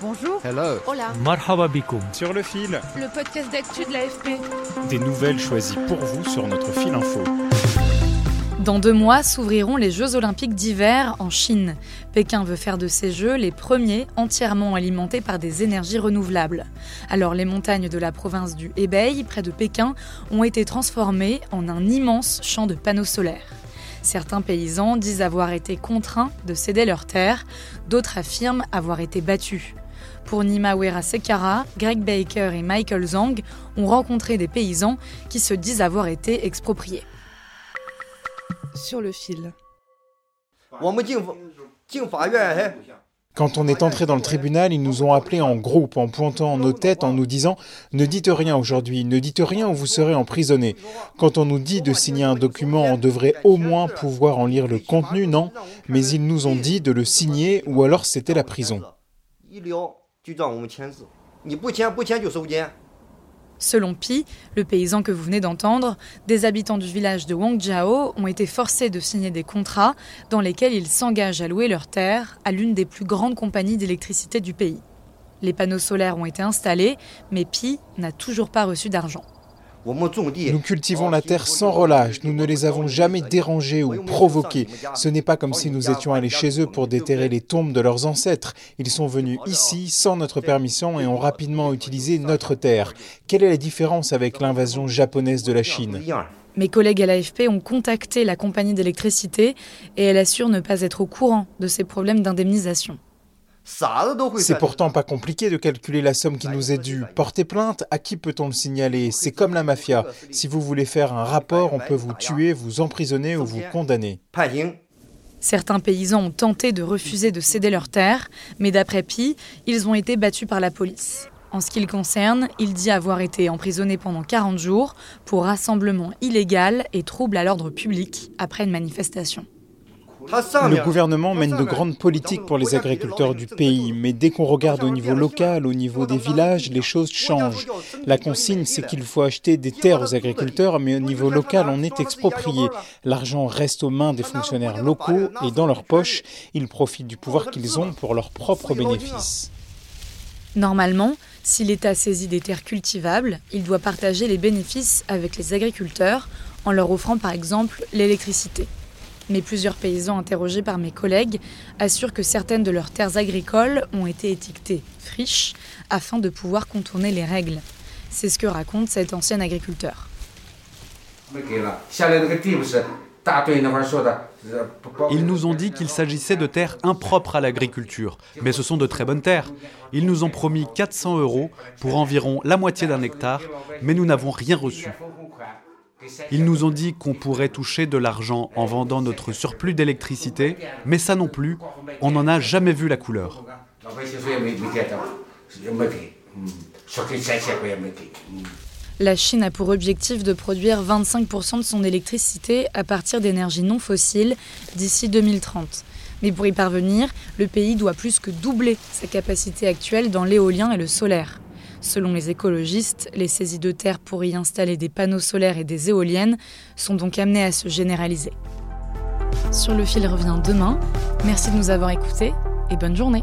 Bonjour. Hello. Hola. Marhaba bikoum. Sur le fil, Le podcast d'actu de l'AFP. des nouvelles choisies pour vous sur notre fil info. Dans deux mois s'ouvriront les Jeux olympiques d'hiver en Chine. Pékin veut faire de ces Jeux les premiers entièrement alimentés par des énergies renouvelables. Alors les montagnes de la province du Hebei, près de Pékin, ont été transformées en un immense champ de panneaux solaires. Certains paysans disent avoir été contraints de céder leurs terres, d'autres affirment avoir été battus. Pour Nima Wera Sekara, Greg Baker et Michael Zhang ont rencontré des paysans qui se disent avoir été expropriés. Sur le fil. Quand on est entré dans le tribunal, ils nous ont appelés en groupe, en pointant nos têtes, en nous disant Ne dites rien aujourd'hui, ne dites rien ou vous serez emprisonnés. Quand on nous dit de signer un document, on devrait au moins pouvoir en lire le contenu, non? Mais ils nous ont dit de le signer ou alors c'était la prison. Selon Pi, le paysan que vous venez d'entendre, des habitants du village de Wangjiao ont été forcés de signer des contrats dans lesquels ils s'engagent à louer leurs terres à l'une des plus grandes compagnies d'électricité du pays. Les panneaux solaires ont été installés, mais Pi n'a toujours pas reçu d'argent. Nous cultivons la terre sans relâche, nous ne les avons jamais dérangés ou provoqués. Ce n'est pas comme si nous étions allés chez eux pour déterrer les tombes de leurs ancêtres. Ils sont venus ici sans notre permission et ont rapidement utilisé notre terre. Quelle est la différence avec l'invasion japonaise de la Chine Mes collègues à l'AFP ont contacté la compagnie d'électricité et elle assure ne pas être au courant de ces problèmes d'indemnisation. C'est pourtant pas compliqué de calculer la somme qui nous est due. Porter plainte, à qui peut-on le signaler C'est comme la mafia. Si vous voulez faire un rapport, on peut vous tuer, vous emprisonner ou vous condamner. Certains paysans ont tenté de refuser de céder leurs terres, mais d'après Pi, ils ont été battus par la police. En ce qui le concerne, il dit avoir été emprisonné pendant 40 jours pour rassemblement illégal et trouble à l'ordre public après une manifestation. Le gouvernement mène de grandes politiques pour les agriculteurs du pays, mais dès qu'on regarde au niveau local, au niveau des villages, les choses changent. La consigne, c'est qu'il faut acheter des terres aux agriculteurs, mais au niveau local, on est exproprié. L'argent reste aux mains des fonctionnaires locaux et dans leurs poches, ils profitent du pouvoir qu'ils ont pour leurs propres bénéfices. Normalement, si l'État saisit des terres cultivables, il doit partager les bénéfices avec les agriculteurs en leur offrant par exemple l'électricité mais plusieurs paysans interrogés par mes collègues assurent que certaines de leurs terres agricoles ont été étiquetées friches afin de pouvoir contourner les règles. C'est ce que raconte cet ancien agriculteur. Ils nous ont dit qu'il s'agissait de terres impropres à l'agriculture, mais ce sont de très bonnes terres. Ils nous ont promis 400 euros pour environ la moitié d'un hectare, mais nous n'avons rien reçu. Ils nous ont dit qu'on pourrait toucher de l'argent en vendant notre surplus d'électricité, mais ça non plus, on n'en a jamais vu la couleur. La Chine a pour objectif de produire 25% de son électricité à partir d'énergies non fossiles d'ici 2030. Mais pour y parvenir, le pays doit plus que doubler sa capacité actuelle dans l'éolien et le solaire. Selon les écologistes, les saisies de terre pour y installer des panneaux solaires et des éoliennes sont donc amenées à se généraliser. Sur le fil revient demain. Merci de nous avoir écoutés et bonne journée.